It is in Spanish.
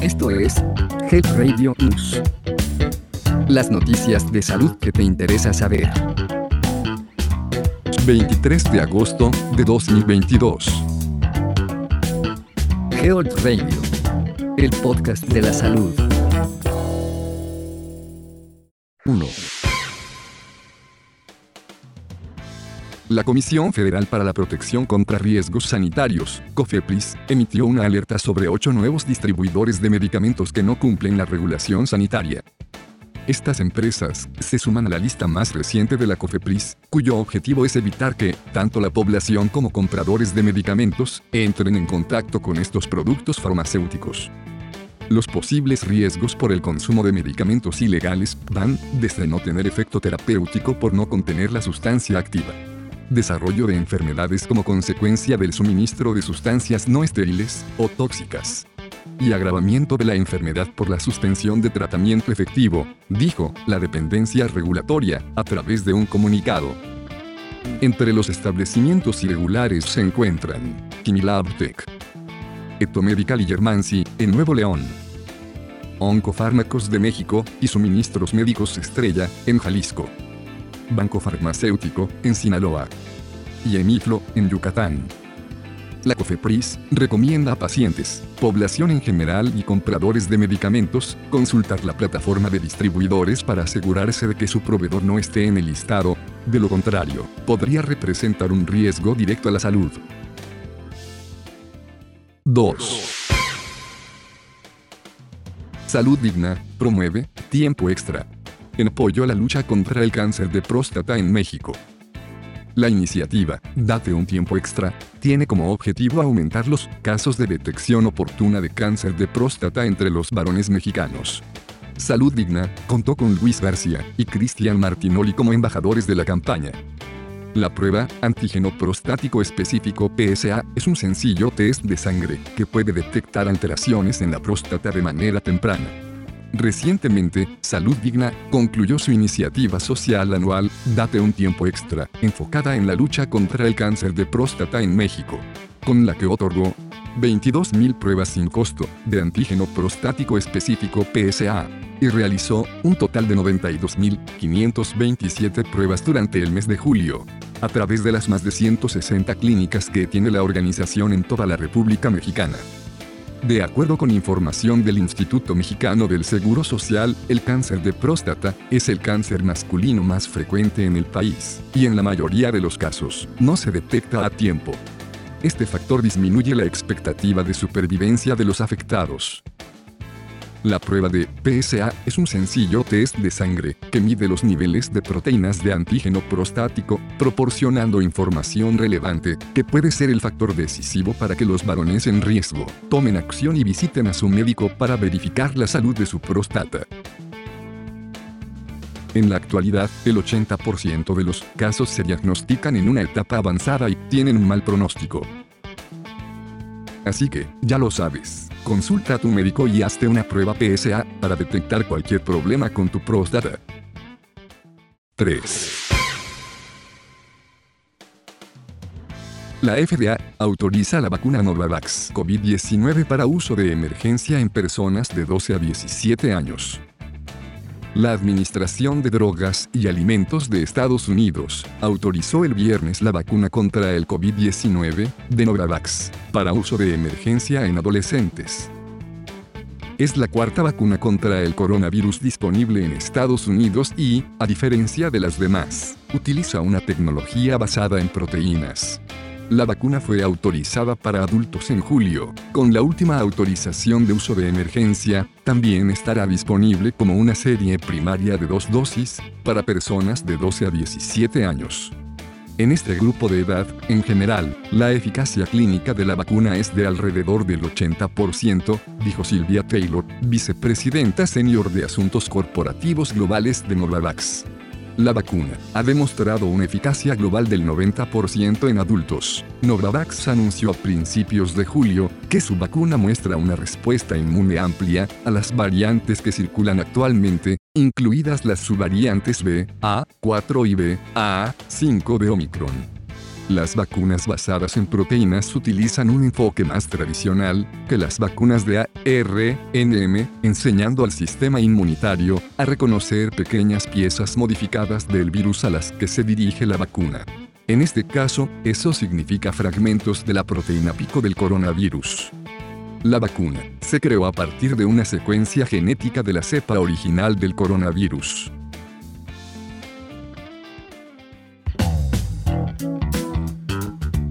Esto es Health Radio News. Las noticias de salud que te interesa saber. 23 de agosto de 2022. Health Radio, el podcast de la salud. 1. La Comisión Federal para la Protección contra Riesgos Sanitarios, COFEPRIS, emitió una alerta sobre ocho nuevos distribuidores de medicamentos que no cumplen la regulación sanitaria. Estas empresas se suman a la lista más reciente de la COFEPRIS, cuyo objetivo es evitar que, tanto la población como compradores de medicamentos, entren en contacto con estos productos farmacéuticos. Los posibles riesgos por el consumo de medicamentos ilegales van desde no tener efecto terapéutico por no contener la sustancia activa desarrollo de enfermedades como consecuencia del suministro de sustancias no estériles o tóxicas. Y agravamiento de la enfermedad por la suspensión de tratamiento efectivo, dijo la dependencia regulatoria, a través de un comunicado. Entre los establecimientos irregulares se encuentran Kimilabtec, Etomedical y Germancy, en Nuevo León, Oncofármacos de México y Suministros Médicos Estrella, en Jalisco. Banco Farmacéutico, en Sinaloa. Y Emiflo, en Yucatán. La COFEPRIS recomienda a pacientes, población en general y compradores de medicamentos consultar la plataforma de distribuidores para asegurarse de que su proveedor no esté en el listado, de lo contrario, podría representar un riesgo directo a la salud. 2. Salud Digna promueve tiempo extra en apoyo a la lucha contra el cáncer de próstata en México. La iniciativa, Date un tiempo extra, tiene como objetivo aumentar los casos de detección oportuna de cáncer de próstata entre los varones mexicanos. Salud Digna contó con Luis García y Cristian Martinoli como embajadores de la campaña. La prueba, antígeno prostático específico PSA, es un sencillo test de sangre que puede detectar alteraciones en la próstata de manera temprana. Recientemente, Salud Digna concluyó su iniciativa social anual, Date un tiempo extra, enfocada en la lucha contra el cáncer de próstata en México, con la que otorgó 22.000 pruebas sin costo de antígeno prostático específico PSA y realizó un total de 92.527 pruebas durante el mes de julio, a través de las más de 160 clínicas que tiene la organización en toda la República Mexicana. De acuerdo con información del Instituto Mexicano del Seguro Social, el cáncer de próstata es el cáncer masculino más frecuente en el país, y en la mayoría de los casos, no se detecta a tiempo. Este factor disminuye la expectativa de supervivencia de los afectados. La prueba de PSA es un sencillo test de sangre que mide los niveles de proteínas de antígeno prostático, proporcionando información relevante que puede ser el factor decisivo para que los varones en riesgo tomen acción y visiten a su médico para verificar la salud de su próstata. En la actualidad, el 80% de los casos se diagnostican en una etapa avanzada y tienen un mal pronóstico. Así que, ya lo sabes. Consulta a tu médico y hazte una prueba PSA para detectar cualquier problema con tu próstata. 3. La FDA autoriza la vacuna Novavax COVID-19 para uso de emergencia en personas de 12 a 17 años. La Administración de Drogas y Alimentos de Estados Unidos autorizó el viernes la vacuna contra el COVID-19 de Novavax para uso de emergencia en adolescentes. Es la cuarta vacuna contra el coronavirus disponible en Estados Unidos y, a diferencia de las demás, utiliza una tecnología basada en proteínas. La vacuna fue autorizada para adultos en julio. Con la última autorización de uso de emergencia, también estará disponible como una serie primaria de dos dosis para personas de 12 a 17 años. En este grupo de edad, en general, la eficacia clínica de la vacuna es de alrededor del 80%, dijo Silvia Taylor, vicepresidenta senior de Asuntos Corporativos Globales de Novavax. La vacuna ha demostrado una eficacia global del 90% en adultos. Novavax anunció a principios de julio que su vacuna muestra una respuesta inmune amplia a las variantes que circulan actualmente, incluidas las subvariantes B, A, 4 y B, A, 5 de Omicron. Las vacunas basadas en proteínas utilizan un enfoque más tradicional que las vacunas de ARNM, enseñando al sistema inmunitario a reconocer pequeñas piezas modificadas del virus a las que se dirige la vacuna. En este caso, eso significa fragmentos de la proteína pico del coronavirus. La vacuna se creó a partir de una secuencia genética de la cepa original del coronavirus.